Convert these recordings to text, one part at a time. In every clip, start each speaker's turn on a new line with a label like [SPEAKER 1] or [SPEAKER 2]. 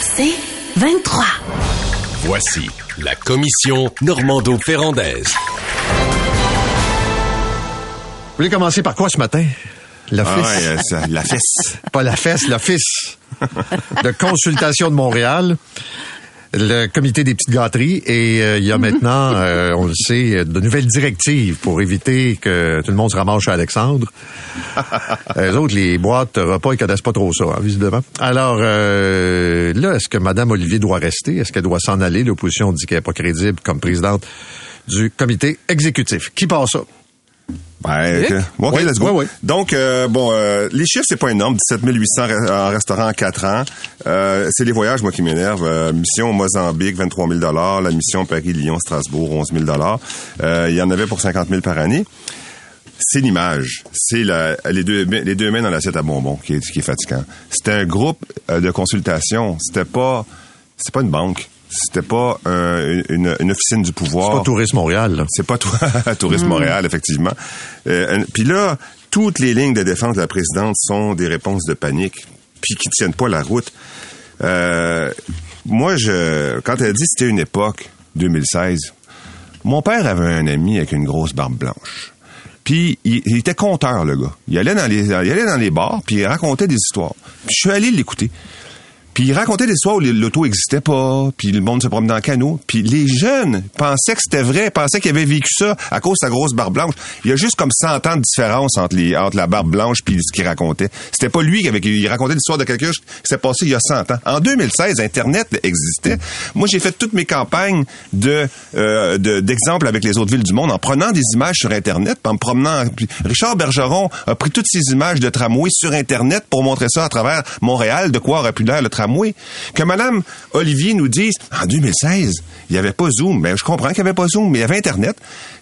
[SPEAKER 1] C'est 23.
[SPEAKER 2] Voici la commission Normando-Ferrandaise.
[SPEAKER 3] Vous voulez commencer par quoi ce matin? L'office?
[SPEAKER 4] Ah ouais, euh, ça, la fesse.
[SPEAKER 3] Pas la fesse, l'office de consultation de Montréal. Le comité des petites gâteries et euh, il y a maintenant, euh, on le sait, de nouvelles directives pour éviter que tout le monde se ramasse chez Alexandre. les autres, les boîtes repas, ils connaissent pas trop ça, hein, visiblement. Alors euh, là, est-ce que Madame Olivier doit rester? Est-ce qu'elle doit s'en aller? L'opposition dit qu'elle n'est pas crédible comme présidente du comité exécutif. Qui passe ça?
[SPEAKER 4] Ben,
[SPEAKER 3] Luc?
[SPEAKER 4] ok, OK,
[SPEAKER 3] Oui,
[SPEAKER 4] let's go.
[SPEAKER 3] oui, oui.
[SPEAKER 4] Donc, euh, bon, euh, les chiffres, c'est pas énorme. 17 800 re- en restaurant en 4 ans. Euh, c'est les voyages, moi, qui m'énervent. Euh, mission au Mozambique, 23 000 La mission Paris-Lyon-Strasbourg, 11 000 euh, Il y en avait pour 50 000 par année. C'est l'image. C'est les, deux, les deux mains dans l'assiette à bonbons qui est, qui est fatigant. C'était un groupe euh, de consultation. C'était pas, pas une banque. C'était pas un- une, une officine du pouvoir.
[SPEAKER 3] C'est pas Tourisme Montréal. là.
[SPEAKER 4] C'est pas toi, Tourisme Montréal, effectivement. Euh, puis là, toutes les lignes de défense de la présidente sont des réponses de panique, puis qui tiennent pas la route. Euh, moi, je, quand elle dit c'était une époque, 2016, mon père avait un ami avec une grosse barbe blanche. Puis il, il était conteur, le gars. Il allait dans les, il allait dans les bars, puis il racontait des histoires. Puis je suis allé l'écouter. Puis il racontait des histoires où l'auto existait pas, puis le monde se promenait en canot. Puis les jeunes pensaient que c'était vrai, pensaient qu'ils avaient vécu ça à cause de sa grosse barbe blanche. Il y a juste comme 100 ans de différence entre, les, entre la barbe blanche puis ce qu'il racontait. C'était pas lui qui avait... Il racontait l'histoire de quelqu'un qui s'est passé il y a 100 ans. En 2016, Internet existait. Moi, j'ai fait toutes mes campagnes de euh, de- d'exemples avec les autres villes du monde en prenant des images sur Internet, en me promenant... Richard Bergeron a pris toutes ces images de tramway sur Internet pour montrer ça à travers Montréal, de quoi aurait pu l'air le tramway. Que Madame Olivier nous dise, en 2016, il n'y avait pas Zoom. Ben, je comprends qu'il n'y avait pas Zoom, mais il y avait Internet.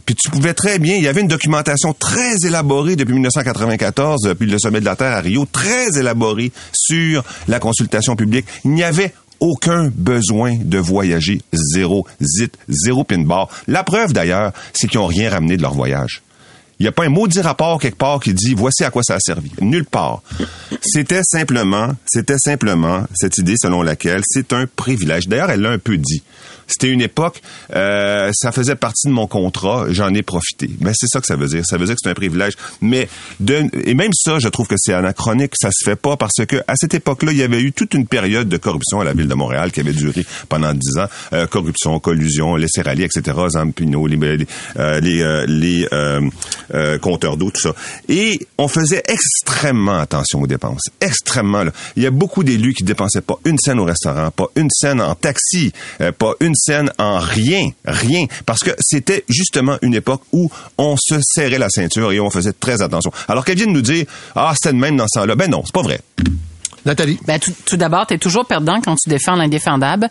[SPEAKER 4] Puis tu pouvais très bien, il y avait une documentation très élaborée depuis 1994, depuis le sommet de la Terre à Rio, très élaborée sur la consultation publique. Il n'y avait aucun besoin de voyager. Zéro zit, zéro pin bar. La preuve d'ailleurs, c'est qu'ils n'ont rien ramené de leur voyage. Il n'y a pas un maudit rapport quelque part qui dit voici à quoi ça a servi. Nulle part. C'était simplement, c'était simplement cette idée selon laquelle c'est un privilège. D'ailleurs, elle l'a un peu dit. C'était une époque, euh, ça faisait partie de mon contrat, j'en ai profité. Mais c'est ça que ça veut dire. Ça veut dire que c'est un privilège. Mais de, et même ça, je trouve que c'est anachronique. Ça se fait pas parce que à cette époque-là, il y avait eu toute une période de corruption à la ville de Montréal qui avait duré pendant dix ans. Euh, corruption, collusion, les Serrali, etc. Zampino, les les euh, les, euh, les, euh, euh, compteurs d'eau, tout ça. Et on faisait extrêmement attention aux dépenses. Extrêmement. Là. Il y a beaucoup d'élus qui dépensaient pas une scène au restaurant, pas une scène en taxi, euh, pas une scène en rien, rien. Parce que c'était justement une époque où on se serrait la ceinture et on faisait très attention. Alors qu'elle vienne nous dire, ah, c'était même dans ce temps-là. Ben non, c'est pas vrai.
[SPEAKER 3] Nathalie.
[SPEAKER 5] Ben, tout, tout d'abord, tu es toujours perdant quand tu défends l'indéfendable.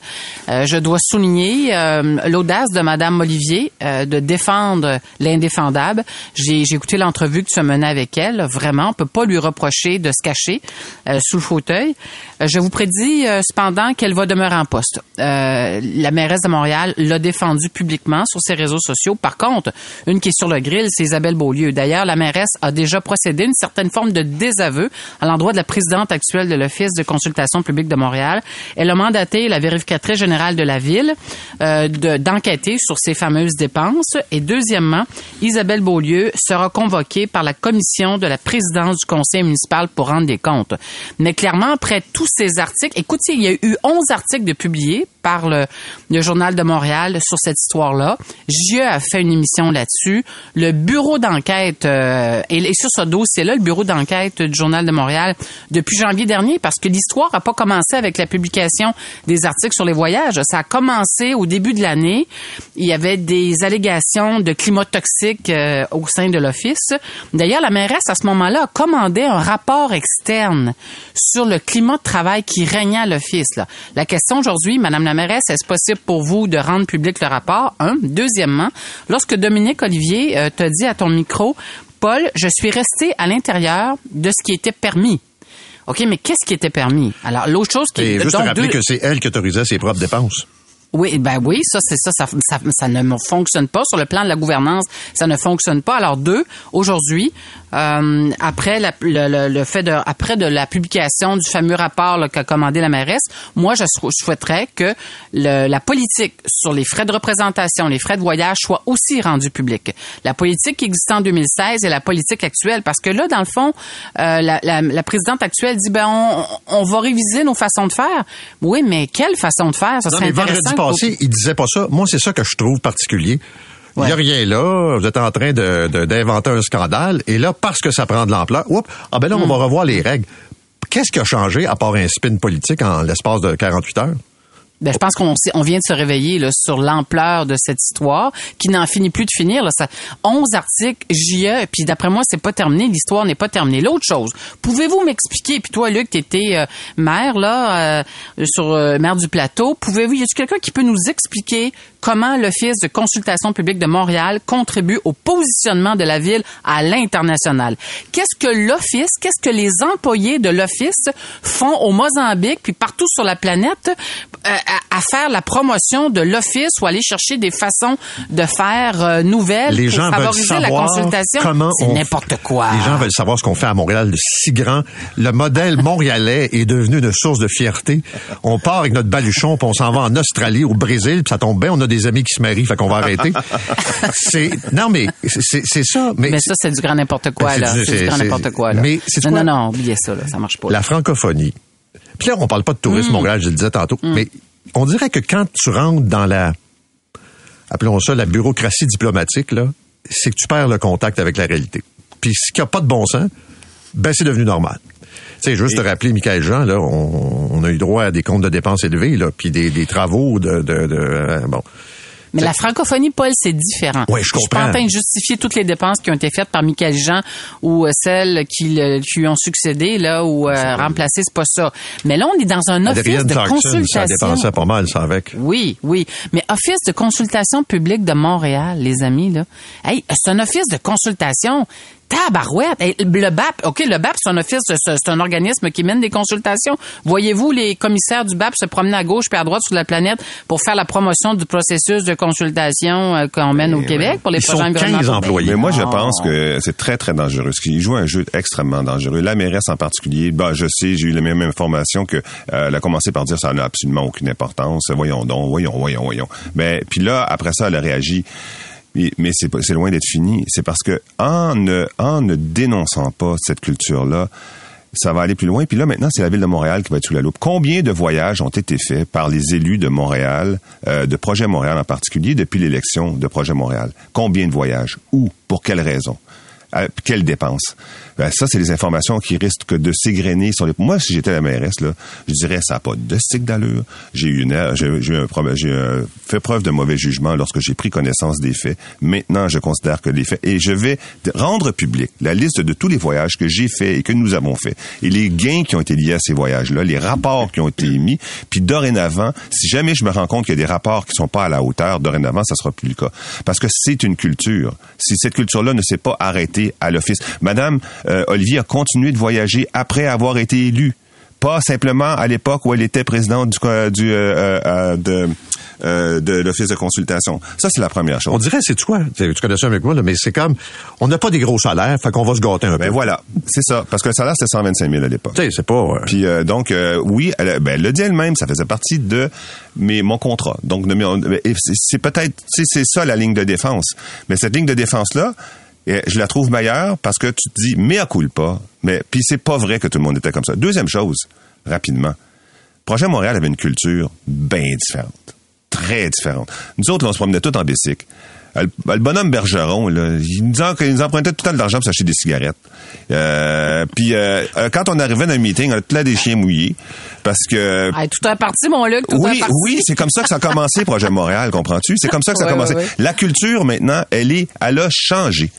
[SPEAKER 5] Euh, je dois souligner euh, l'audace de Madame Olivier euh, de défendre l'indéfendable. J'ai écouté l'entrevue que tu as menée avec elle. Vraiment, on peut pas lui reprocher de se cacher euh, sous le fauteuil. Euh, je vous prédis euh, cependant qu'elle va demeurer en poste. La mairesse de Montréal l'a défendu publiquement sur ses réseaux sociaux. Par contre, une qui est sur le grill, c'est Isabelle Beaulieu. D'ailleurs, la mairesse a déjà procédé à une certaine forme de désaveu à l'endroit de la présidente actuelle de l'Office de consultation publique de Montréal. Elle a mandaté la vérificatrice générale de la ville euh, de- d'enquêter sur ces fameuses dépenses. Et deuxièmement, Isabelle Beaulieu sera convoquée par la commission de la présidence du conseil municipal pour rendre des comptes. Mais clairement, après tous ces articles, écoutez, il y a eu 11 articles de publiés par le, le Journal de Montréal sur cette histoire-là. JE a fait une émission là-dessus. Le bureau d'enquête, euh, et, et sur ce dossier-là, le bureau d'enquête du Journal de Montréal, depuis janvier dernier, parce que l'histoire n'a pas commencé avec la publication des articles sur les voyages. Ça a commencé au début de l'année. Il y avait des allégations de climat toxique euh, au sein de l'Office. D'ailleurs, la mairesse, à ce moment-là, a commandé un rapport externe sur le climat de travail qui régnait à l'Office. La question aujourd'hui, Madame la mairesse, est-ce possible pour vous de rendre public le rapport? Un. Deuxièmement, lorsque Dominique Olivier euh, te dit à ton micro, Paul, je suis resté à l'intérieur de ce qui était permis. OK, mais qu'est-ce qui était permis? Alors, l'autre chose qui
[SPEAKER 3] Et juste
[SPEAKER 5] donc,
[SPEAKER 3] rappeler
[SPEAKER 5] deux-
[SPEAKER 3] que c'est elle qui autorisait ses propres dépenses.
[SPEAKER 5] Oui, ben oui, ça c'est ça, ça, ça, ça ne fonctionne pas sur le plan de la gouvernance, ça ne fonctionne pas. Alors deux, aujourd'hui, euh, après la, le, le, le fait de après de la publication du fameux rapport qu'a commandé la mairesse, moi je, sou- je souhaiterais que le, la politique sur les frais de représentation, les frais de voyage soit aussi rendue publique. La politique qui existait en 2016 et la politique actuelle, parce que là dans le fond, euh, la, la, la présidente actuelle dit ben on, on va réviser nos façons de faire. Oui, mais quelle façon de faire? Ça
[SPEAKER 3] Non,
[SPEAKER 5] serait intéressant.
[SPEAKER 3] Passé, il disait pas ça. Moi, c'est ça que je trouve particulier. Il n'y a
[SPEAKER 5] Ouais.
[SPEAKER 3] rien là. Vous êtes en train de, de- d'inventer un scandale. Et là, parce que ça prend de l'ampleur, oups, ah ben là, on va
[SPEAKER 5] Hmm.
[SPEAKER 3] revoir les règles. Qu'est-ce qui a changé à part un spin politique en l'espace de 48 heures?
[SPEAKER 5] Ben, je pense qu'on on vient de se réveiller là, sur l'ampleur de cette histoire qui n'en finit plus de finir. Là. Ça, 11 articles, JE, puis d'après moi, c'est pas terminé. L'histoire n'est pas terminée. L'autre chose, pouvez-vous m'expliquer, puis toi, Luc, tu étais maire, là, euh, sur euh, maire du plateau, pouvez-vous, y a-t-il quelqu'un qui peut nous expliquer comment l'Office de consultation publique de Montréal contribue au positionnement de la ville à l'international? Qu'est-ce que l'Office, qu'est-ce que les employés de l'Office font au Mozambique, puis partout sur la planète, euh, à, à faire la promotion de l'Office ou aller chercher des façons de faire euh, nouvelles
[SPEAKER 3] Les
[SPEAKER 5] pour
[SPEAKER 3] gens veulent
[SPEAKER 5] favoriser la
[SPEAKER 3] savoir
[SPEAKER 5] consultation?
[SPEAKER 3] comment
[SPEAKER 5] C'est n'importe quoi.
[SPEAKER 3] Les gens veulent savoir ce qu'on fait à Montréal de si grand. Le modèle montréalais est devenu une source de fierté. On part avec notre baluchon, puis on s'en va en Australie, au Brésil, puis ça tombe bien, on a des amis qui se marient, fait qu'on va arrêter. c'est non mais c'est c'est ça. Mais,
[SPEAKER 5] Mais ça, c'est du grand n'importe quoi,
[SPEAKER 3] Ben, c'est
[SPEAKER 5] là.
[SPEAKER 3] du-
[SPEAKER 5] C'est du grand n'importe quoi, là.
[SPEAKER 3] mais c'est
[SPEAKER 5] non,
[SPEAKER 3] quoi?
[SPEAKER 5] non, non, oubliez ça, là. Ça marche pas. là.
[SPEAKER 3] la francophonie. Puis là, on parle pas de tourisme
[SPEAKER 5] Mm.
[SPEAKER 3] Montréal, je le disais tantôt, mais on dirait que quand tu rentres dans la, appelons ça la bureaucratie diplomatique, là, c'est que tu perds le contact avec la réalité. Puis ce qui a pas de bon sens, ben c'est devenu normal. Tu sais, juste te rappeler, Michael Jean, là, on, on a eu droit à des comptes de dépenses élevés, là, puis des, des travaux de, de, de euh, bon.
[SPEAKER 5] Mais la francophonie, Paul, c'est différent.
[SPEAKER 3] Ouais, je
[SPEAKER 5] suis pas
[SPEAKER 3] comprends.
[SPEAKER 5] en train de justifier toutes les dépenses qui ont été faites par Michael Jean ou euh, celles qui, lui ont succédé, là, ou euh, remplacé, c'est pas ça. Mais là, on est dans un office
[SPEAKER 3] Adrienne
[SPEAKER 5] de
[SPEAKER 3] Clarkson, ça
[SPEAKER 5] consultation.
[SPEAKER 3] dépensait pas mal, ça, avec.
[SPEAKER 5] Oui, oui. Mais Office de consultation publique de Montréal, les amis, là. Hey, c'est un office de consultation. Tabarouette. Hey, le BAP, OK, le BAP, c'est un office, c'est c'est un organisme qui mène des consultations. Voyez-vous les commissaires du BAP se promener à gauche puis à droite sur la planète pour faire la promotion du processus de consultation euh, qu'on mène au Québec pour les
[SPEAKER 3] Ils sont
[SPEAKER 5] projets
[SPEAKER 3] 15
[SPEAKER 5] environnementaux?
[SPEAKER 3] employés.
[SPEAKER 4] Mais moi, je
[SPEAKER 5] Non.
[SPEAKER 4] pense que c'est très, très dangereux. Ce qui joue un jeu extrêmement dangereux. La mairesse en particulier, bah, je sais, j'ai eu la même information que euh, elle a commencé par dire ça n'a absolument aucune importance. Voyons donc, voyons, voyons, voyons. Mais puis là, après ça, elle a réagi. Mais, c'est loin d'être fini. C'est parce que en ne, en ne dénonçant pas cette culture-là, ça va aller plus loin. Puis là, maintenant, c'est la ville de Montréal qui va être sous la loupe. Combien de voyages ont été faits par les élus de Montréal, euh, de Projet Montréal en particulier, depuis l'élection de Projet Montréal? Combien de voyages? Où? Pour quelles raisons? À quelles dépenses? Ben, ça, c'est des informations qui risquent de s'égrener sur les... Moi, si j'étais la mairesse, là, je dirais ça n'a pas de stick d'allure. J'ai eu une j'ai un problème- j'ai euh, fait preuve de mauvais jugement lorsque j'ai pris connaissance des faits. Maintenant, je considère que les faits... Et je vais rendre public la liste de tous les voyages que j'ai faits et que nous avons faits. Et les gains qui ont été liés à ces voyages-là, les rapports qui ont été émis. Puis dorénavant, si jamais je me rends compte qu'il y a des rapports qui sont pas à la hauteur, dorénavant, ça sera plus le cas. Parce que c'est une culture. Si cette culture-là ne s'est pas arrêtée à l'office. Madame euh, Olivier a continué de voyager après avoir été élue. Pas simplement à l'époque où elle était présidente du, euh, euh, de, euh, de l'office de consultation. Ça, c'est la première chose.
[SPEAKER 3] On dirait, c'est quoi? Tu connais ça avec moi, là, mais c'est comme, on n'a pas des gros salaires, fait qu'on va se gâter un
[SPEAKER 4] Ben
[SPEAKER 3] peu.
[SPEAKER 4] voilà, c'est ça. Parce que le salaire, c'était 125 000 à l'époque.
[SPEAKER 3] Tu sais, c'est pas...
[SPEAKER 4] Puis donc oui, elle, ben, elle le dit elle-même, ça faisait partie de mes, mon contrat. Donc et c'est peut-être c'est c'est ça la ligne de défense. Mais cette ligne de défense là, je la trouve meilleure parce que tu te dis mais à pas. Mais puis c'est pas vrai que tout le monde était comme ça. Deuxième chose, rapidement. Projet Montréal avait une culture bien différente, très différente. Nous autres, on se promenait tout en bicycle. Euh, Le, le bonhomme Bergeron, là, il, nous en- il nous empruntait tout le temps de l'argent pour s'acheter des cigarettes. Euh, puis euh, quand on arrivait dans un meeting, on avait tout là des chiens mouillés parce que
[SPEAKER 5] Hey, tout est parti, mon Luc, tout
[SPEAKER 4] oui,
[SPEAKER 5] est parti.
[SPEAKER 4] oui, c'est comme ça que ça a commencé, Projet Montréal, comprends-tu? C'est comme ça que ça a commencé. La culture, maintenant, elle est, elle a changé.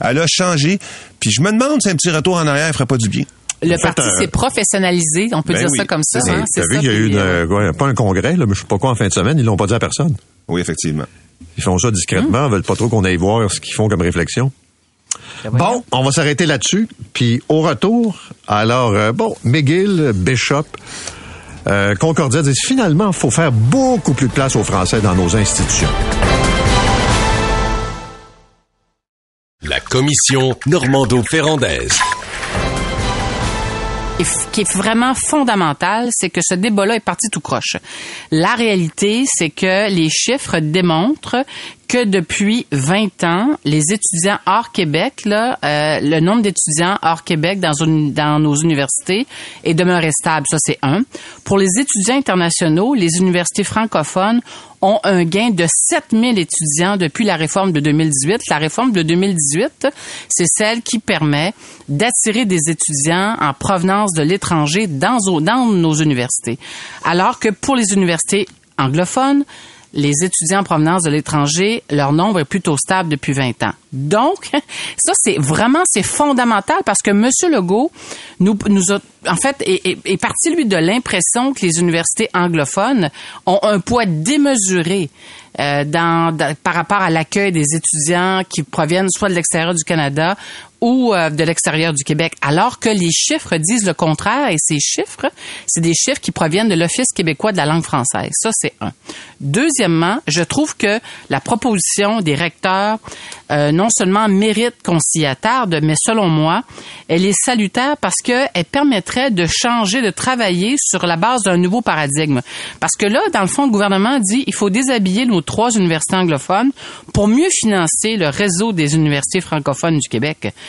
[SPEAKER 4] Elle a changé. Puis je me demande si un petit retour en arrière ferait pas du bien.
[SPEAKER 5] Le
[SPEAKER 3] fait,
[SPEAKER 5] parti
[SPEAKER 3] un-
[SPEAKER 5] s'est professionnalisé, on peut
[SPEAKER 4] Ben
[SPEAKER 5] dire
[SPEAKER 4] oui,
[SPEAKER 5] ça comme ça.
[SPEAKER 4] c'est ça.
[SPEAKER 5] hein, c'est
[SPEAKER 3] vu qu'il y a eu une,
[SPEAKER 5] euh,
[SPEAKER 3] euh, ouais, pas un congrès, là, mais je sais pas quoi en fin de semaine, ils l'ont pas dit à personne.
[SPEAKER 4] Oui, effectivement.
[SPEAKER 3] Ils font ça discrètement,
[SPEAKER 5] Hmm.
[SPEAKER 3] veulent pas trop qu'on aille voir ce qu'ils font comme réflexion.
[SPEAKER 5] ben.
[SPEAKER 3] Bon, on va s'arrêter là-dessus. Puis au retour, alors, euh, bon, McGill, Bishop, euh, Concordia dit finalement, il faut faire beaucoup plus de place aux Français dans nos institutions.
[SPEAKER 2] La commission Normando-Ferrandaise.
[SPEAKER 5] Qui est vraiment fondamental, c'est que ce débat-là est parti tout croche. La réalité, c'est que les chiffres démontrent que depuis 20 ans, les étudiants hors Québec, euh, le nombre d'étudiants hors Québec dans, dans nos universités est demeuré stable. Ça, c'est un. Pour les étudiants internationaux, les universités francophones ont un gain de 7000 étudiants depuis la réforme de 2018. La réforme de 2018, c'est celle qui permet d'attirer des étudiants en provenance de l'étranger dans, dans nos universités. Alors que pour les universités anglophones, les étudiants en provenance de l'étranger, leur nombre est plutôt stable depuis 20 ans. Donc, ça, c'est vraiment, c'est fondamental parce que M. Legault nous, nous a, en fait, est, est- est parti, lui, de l'impression que les universités anglophones ont un poids démesuré euh, dans, dans- par rapport à l'accueil des étudiants qui proviennent soit de l'extérieur du Canada ou euh, de l'extérieur du Québec, alors que les chiffres disent le contraire, et ces chiffres, c'est des chiffres qui proviennent de l'Office québécois de la langue française. Ça, c'est un. Deuxièmement, je trouve que la proposition des recteurs euh, non seulement mérite qu'on s'y attarde, mais selon moi, elle est salutaire parce qu'elle permettrait de changer, de travailler sur la base d'un nouveau paradigme. Parce que là, dans le fond, le gouvernement dit il faut déshabiller nos trois universités anglophones pour mieux financer le réseau des universités francophones du Québec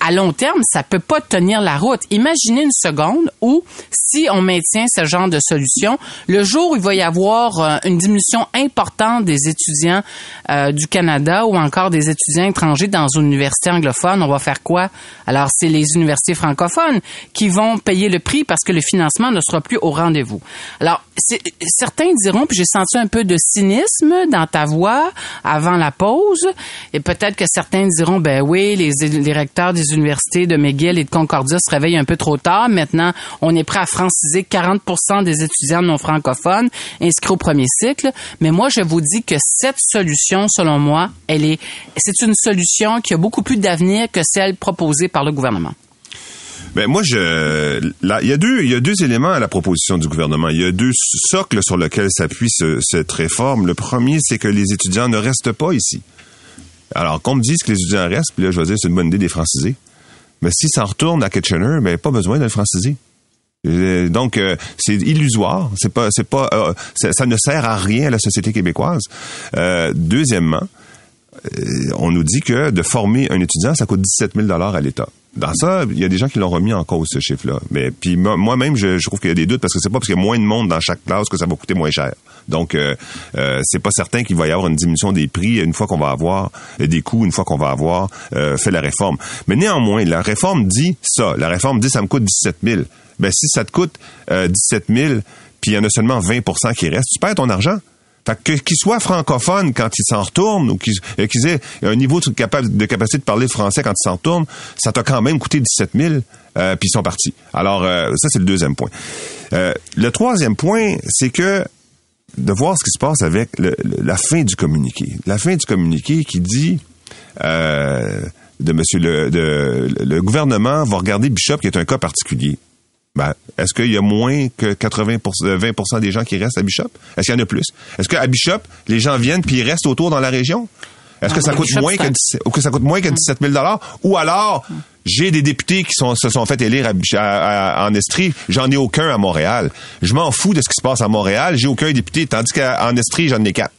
[SPEAKER 5] à long terme, ça peut pas tenir la route. Imaginez une seconde où, si on maintient ce genre de solution, le jour où il va y avoir euh, une diminution importante des étudiants euh, du Canada ou encore des étudiants étrangers dans une université anglophone, on va faire quoi? Alors, c'est les universités francophones qui vont payer le prix parce que le financement ne sera plus au rendez-vous. Alors, certains diront, puis j'ai senti un peu de cynisme dans ta voix avant la pause, et peut-être que certains diront, ben oui, les, les recteurs des universités de McGill et de Concordia se réveillent un peu trop tard. Maintenant, on est prêt à franciser 40% des étudiants non francophones inscrits au premier cycle. Mais moi, je vous dis que cette solution, selon moi, elle est, c'est une solution qui a beaucoup plus d'avenir que celle proposée par le gouvernement.
[SPEAKER 4] Ben moi je il y a deux il y a deux éléments à la proposition du gouvernement. Il y a deux socles sur lesquels s'appuie ce- cette réforme. Le premier c'est que les étudiants ne restent pas ici. Alors qu'on me dise que les étudiants restent, puis là je vais dire c'est une bonne idée des franciser. Mais si ça retourne à Kitchener, ben pas besoin de le franciser. Euh, Donc euh, c'est illusoire, c'est pas c'est pas euh, ça, ne sert à rien à la société québécoise. Euh, deuxièmement, on nous dit que de former un étudiant, ça coûte 17 000 à l'État. Dans ça, il y a des gens qui l'ont remis en cause, ce chiffre-là. Mais puis moi- moi-même, je, trouve qu'il y a des doutes parce que c'est pas parce qu'il y a moins de monde dans chaque classe que ça va coûter moins cher. Donc, euh, euh, c'est pas certain qu'il va y avoir une diminution des prix une fois qu'on va avoir euh, des coûts, une fois qu'on va avoir euh, fait la réforme. Mais néanmoins, la réforme dit ça. La réforme dit ça me coûte 17 000. Ben si ça te coûte euh, 17 000, puis il y en a seulement 20% qui restent, tu perds ton argent. Fait que qu'ils soient francophones quand ils s'en retournent ou qu'ils euh, qu'ils aient un niveau de capacité de parler français quand ils s'en retournent, ça t'a quand même coûté 17 000, euh, puis ils sont partis. Alors, euh, ça, c'est le deuxième point. Euh, le troisième point, c'est que de voir ce qui se passe avec le- le- la fin du communiqué. La fin du communiqué qui dit... Euh, de monsieur le, de, le gouvernement va regarder Bishop qui est un cas particulier. Ben, est-ce qu'il y a moins que 80 20% des gens qui restent à Bishop? Est-ce qu'il y en a plus? Est-ce qu'à Bishop, les gens viennent puis ils restent autour dans la région? Est-ce que ça coûte
[SPEAKER 5] Bishop,
[SPEAKER 4] moins que,
[SPEAKER 5] un-
[SPEAKER 4] 17 ou que ça coûte moins que 17 000 Ou alors, j'ai des députés qui sont, se sont fait élire à Bich- à- à- en Estrie. J'en ai aucun à Montréal. Je m'en fous de ce qui se passe à Montréal. J'ai aucun député, tandis qu'en Estrie, j'en ai quatre.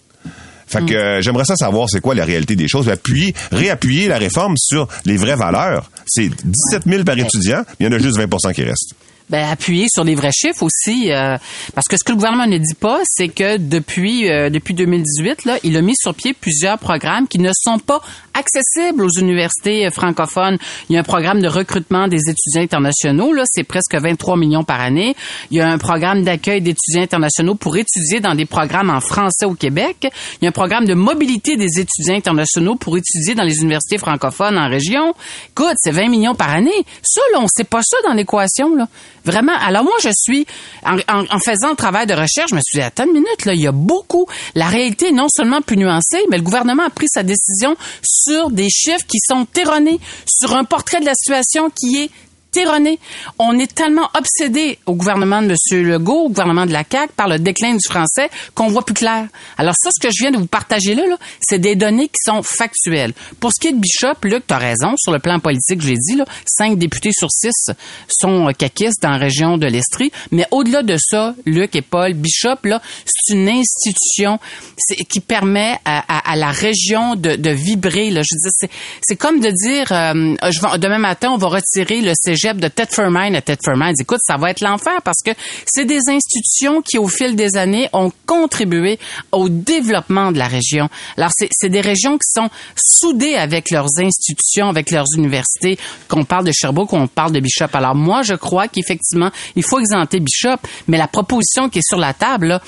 [SPEAKER 4] Fait que euh, j'aimerais ça savoir c'est quoi la réalité des choses. Appuyer, réappuyer la réforme sur les vraies valeurs. C'est 17 000 par étudiant, il y en a juste 20% qui restent.
[SPEAKER 5] Ben, appuyer sur les vrais chiffres aussi, euh, parce que ce que le gouvernement ne dit pas, c'est que depuis euh, depuis 2018, là, il a mis sur pied plusieurs programmes qui ne sont pas accessibles aux universités euh, francophones. Il y a un programme de recrutement des étudiants internationaux, là, c'est presque 23 millions par année. Il y a un programme d'accueil d'étudiants internationaux pour étudier dans des programmes en français au Québec. Il y a un programme de mobilité des étudiants internationaux pour étudier dans les universités francophones en région. Écoute, c'est 20 millions par année. Ça, là, on sait pas ça dans l'équation, là. Vraiment. Alors moi, je suis, en, faisant le travail de recherche, je me suis dit, attends une minute, là, il y a beaucoup. La réalité est non seulement plus nuancée, mais le gouvernement a pris sa décision sur des chiffres qui sont erronés, sur un portrait de la situation qui est erroné. On est tellement obsédé au gouvernement de M. Legault, au gouvernement de la CAQ, par le déclin du français qu'on voit plus clair. Alors ça, ce que je viens de vous partager là, là c'est des données qui sont factuelles. Pour ce qui est de Bishop, Luc, tu as raison, sur le plan politique, j'ai dit, là, cinq députés sur six sont euh, caquistes dans la région de l'Estrie. Mais au-delà de ça, Luc et Paul, Bishop, là, c'est une institution qui permet à, la région de, de vibrer. Là. Je dire, c'est comme de dire, euh, je vais, demain matin, on va retirer le cégep de Thetford à Thetford Écoute, ça va être l'enfer parce que c'est des institutions qui, au fil des années, ont contribué au développement de la région. Alors, c'est des régions qui sont soudées avec leurs institutions, avec leurs universités, qu'on parle de Sherbrooke, qu'on parle de Bishop. Alors, moi, je crois qu'effectivement, il faut exempter Bishop, mais la proposition qui est sur la table, là,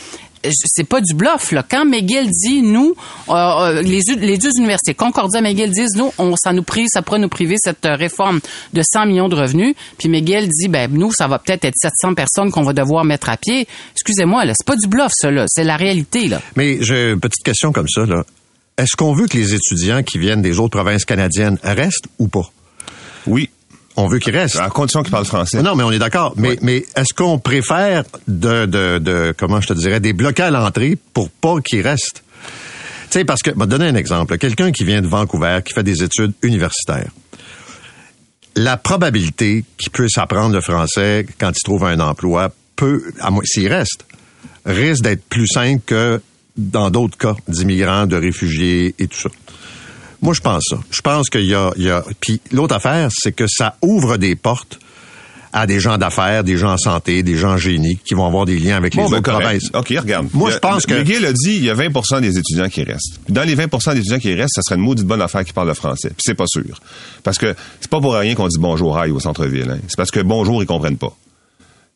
[SPEAKER 5] c'est pas du bluff là. Quand McGill dit nous euh, euh, les, les deux universités Concordia McGill disent nous on ça nous prive ça pourrait nous priver cette euh, réforme de 100 millions de revenus puis McGill dit ben nous ça va peut-être être 700 personnes qu'on va devoir mettre à pied. Excusez-moi là, c'est pas du bluff ça là, c'est la réalité là.
[SPEAKER 3] Mais j'ai une petite question comme ça là. Est-ce qu'on veut que les étudiants qui viennent des autres provinces canadiennes restent ou pas?
[SPEAKER 4] Oui.
[SPEAKER 3] On veut qu'ils restent.
[SPEAKER 4] À condition qu'ils parlent français.
[SPEAKER 3] Non, mais on est d'accord. Mais, mais est-ce qu'on préfère de, de, de, comment je te dirais, des bloquer à l'entrée pour pas qu'ils restent? Tu sais, parce que, je donner un exemple. Quelqu'un qui vient de Vancouver, qui fait des études universitaires. La probabilité qu'il puisse apprendre le français quand il trouve un emploi peut, s'il reste, risque d'être plus simple que dans d'autres cas d'immigrants, de réfugiés et tout ça. Moi, je pense ça. Je pense qu'il y a, il y a... Puis l'autre affaire, c'est que ça ouvre des portes à des gens d'affaires, des gens en santé, des gens génie qui vont avoir des liens avec les
[SPEAKER 4] ben,
[SPEAKER 3] autres provinces.
[SPEAKER 4] OK, regarde.
[SPEAKER 3] Moi, je pense que...
[SPEAKER 4] Miguel a dit, il y a 20% des étudiants qui restent. Dans les 20 des étudiants qui restent, ça serait une maudite bonne affaire qui parle le français. Puis c'est pas sûr. Parce que c'est pas pour rien qu'on dit bonjour aïe au centre-ville. Hein. C'est parce que bonjour, ils comprennent pas.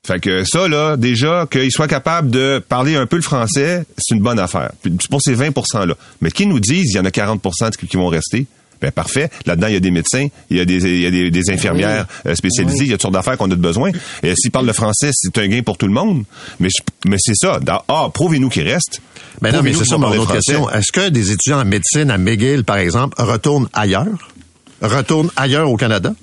[SPEAKER 4] Fait que ça, là, déjà, qu'ils soient capables de parler un peu le français, c'est une bonne affaire. C'est pour ces 20 %-là. Mais qui nous disent, il y en a 40% qui vont rester. Ben parfait. Là-dedans, il y a des médecins, il y a des, il y a des, infirmières euh, spécialisées, il y a toutes sortes d'affaires qu'on a besoin. Et s'ils parlent le français, c'est un gain pour tout le monde. Mais, mais c'est ça. ah, prouvez-nous qu'ils restent.
[SPEAKER 3] Ben non, mais c'est ça mon autre question. Est-ce que des étudiants en médecine à McGill, par exemple, retournent ailleurs? Retournent ailleurs au Canada?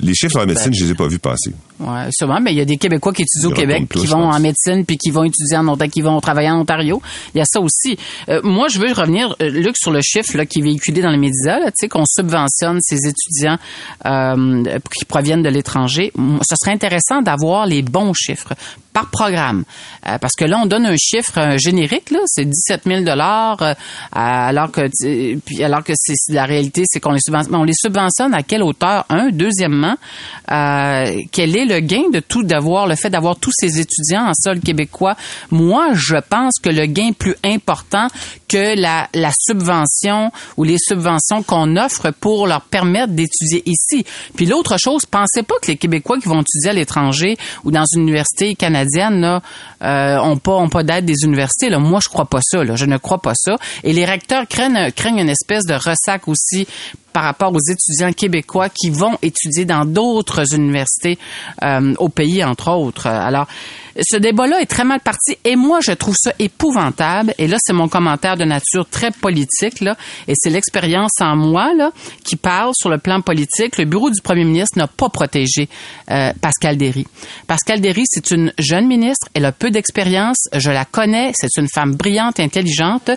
[SPEAKER 4] Les chiffres la médecine, je les ai pas vus passer.
[SPEAKER 5] Ouais, sûrement, mais il y a des Québécois qui étudient au Québec, qui vont en médecine, puis qui vont étudier en Ontario, qui vont travailler en Ontario. Il y a ça aussi. Euh, moi, je veux revenir, euh, Luc, sur le chiffre là, qui est véhiculé dans les médias, tu sais, qu'on subventionne ces étudiants euh, qui proviennent de l'étranger. Ce serait intéressant d'avoir les bons chiffres par programme. Euh, parce que là, on donne un chiffre générique, là, c'est 17 000 dollars, alors que puis alors que c'est la réalité, c'est qu'on les subventionne. On les subventionne à quelle hauteur? Un, deuxièmement, euh, quel est le gain de tout d'avoir le fait d'avoir tous ces étudiants en sol québécois Moi, je pense que le gain plus important que la, subvention ou les subventions qu'on offre pour leur permettre d'étudier ici. Puis l'autre chose, pensez pas que les Québécois qui vont étudier à l'étranger ou dans une université canadienne là, euh, ont pas ont pas d'aide des universités. Là. Moi, je crois pas ça. Là. Je ne crois pas ça. Et les recteurs craignent, craignent une espèce de ressac aussi par rapport aux étudiants québécois qui vont étudier dans d'autres universités euh, au pays, entre autres. Alors, ce débat-là est très mal parti et moi, je trouve ça épouvantable. Et là, c'est mon commentaire de nature très politique, là, et c'est l'expérience en moi là, qui parle sur le plan politique. Le bureau du premier ministre n'a pas protégé euh, Pascal Derry. Pascal Derry, c'est une jeune ministre, elle a peu d'expérience, je la connais, c'est une femme brillante, intelligente,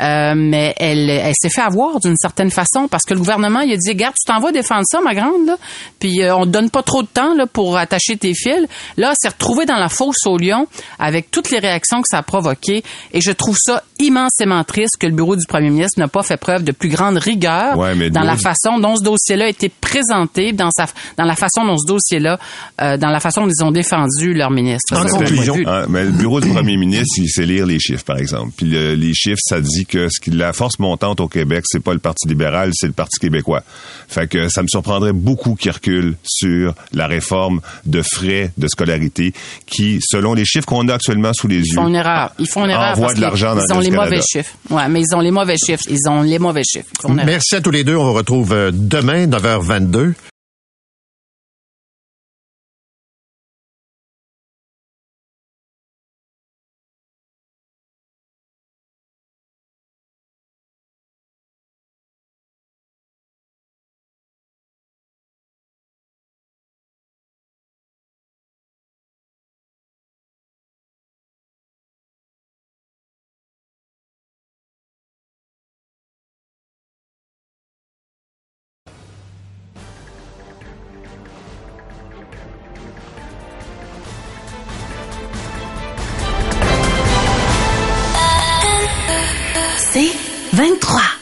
[SPEAKER 5] euh, mais elle, elle s'est fait avoir d'une certaine façon parce que le gouvernement, il a dit, garde, tu t'en vas défendre ça, ma grande, là, puis euh, on te donne pas trop de temps là, pour attacher tes fils. Là, s'est retrouvé dans la fosse au lion avec toutes les réactions que ça a provoquées. Et je trouve ça immensément triste que le bureau du premier ministre n'a pas fait preuve de plus grande rigueur dans la façon dont ce dossier-là a été présenté, dans, sa, dans la façon dont ce dossier-là, euh, dans la façon dont ils ont défendu leur ministre.
[SPEAKER 4] En conclusion, ah, mais le bureau du premier ministre, il sait lire les chiffres, par exemple. Puis les chiffres, ça dit que ce qui, la force montante au Québec, c'est pas le Parti libéral, c'est le Parti québécois. Fait que ça me surprendrait beaucoup qu'ils reculent sur la réforme de frais de scolarité qui, selon les chiffres qu'on a actuellement sous les yeux,
[SPEAKER 5] ils font une erreur. Ils font une erreur
[SPEAKER 4] parce de l'argent
[SPEAKER 5] ils ont les mauvais chiffres. Ouais, mais ils ont les mauvais chiffres. Ils ont les mauvais chiffres.
[SPEAKER 3] Merci à tous les deux. On vous retrouve euh, demain 9h22.
[SPEAKER 2] C'est 23.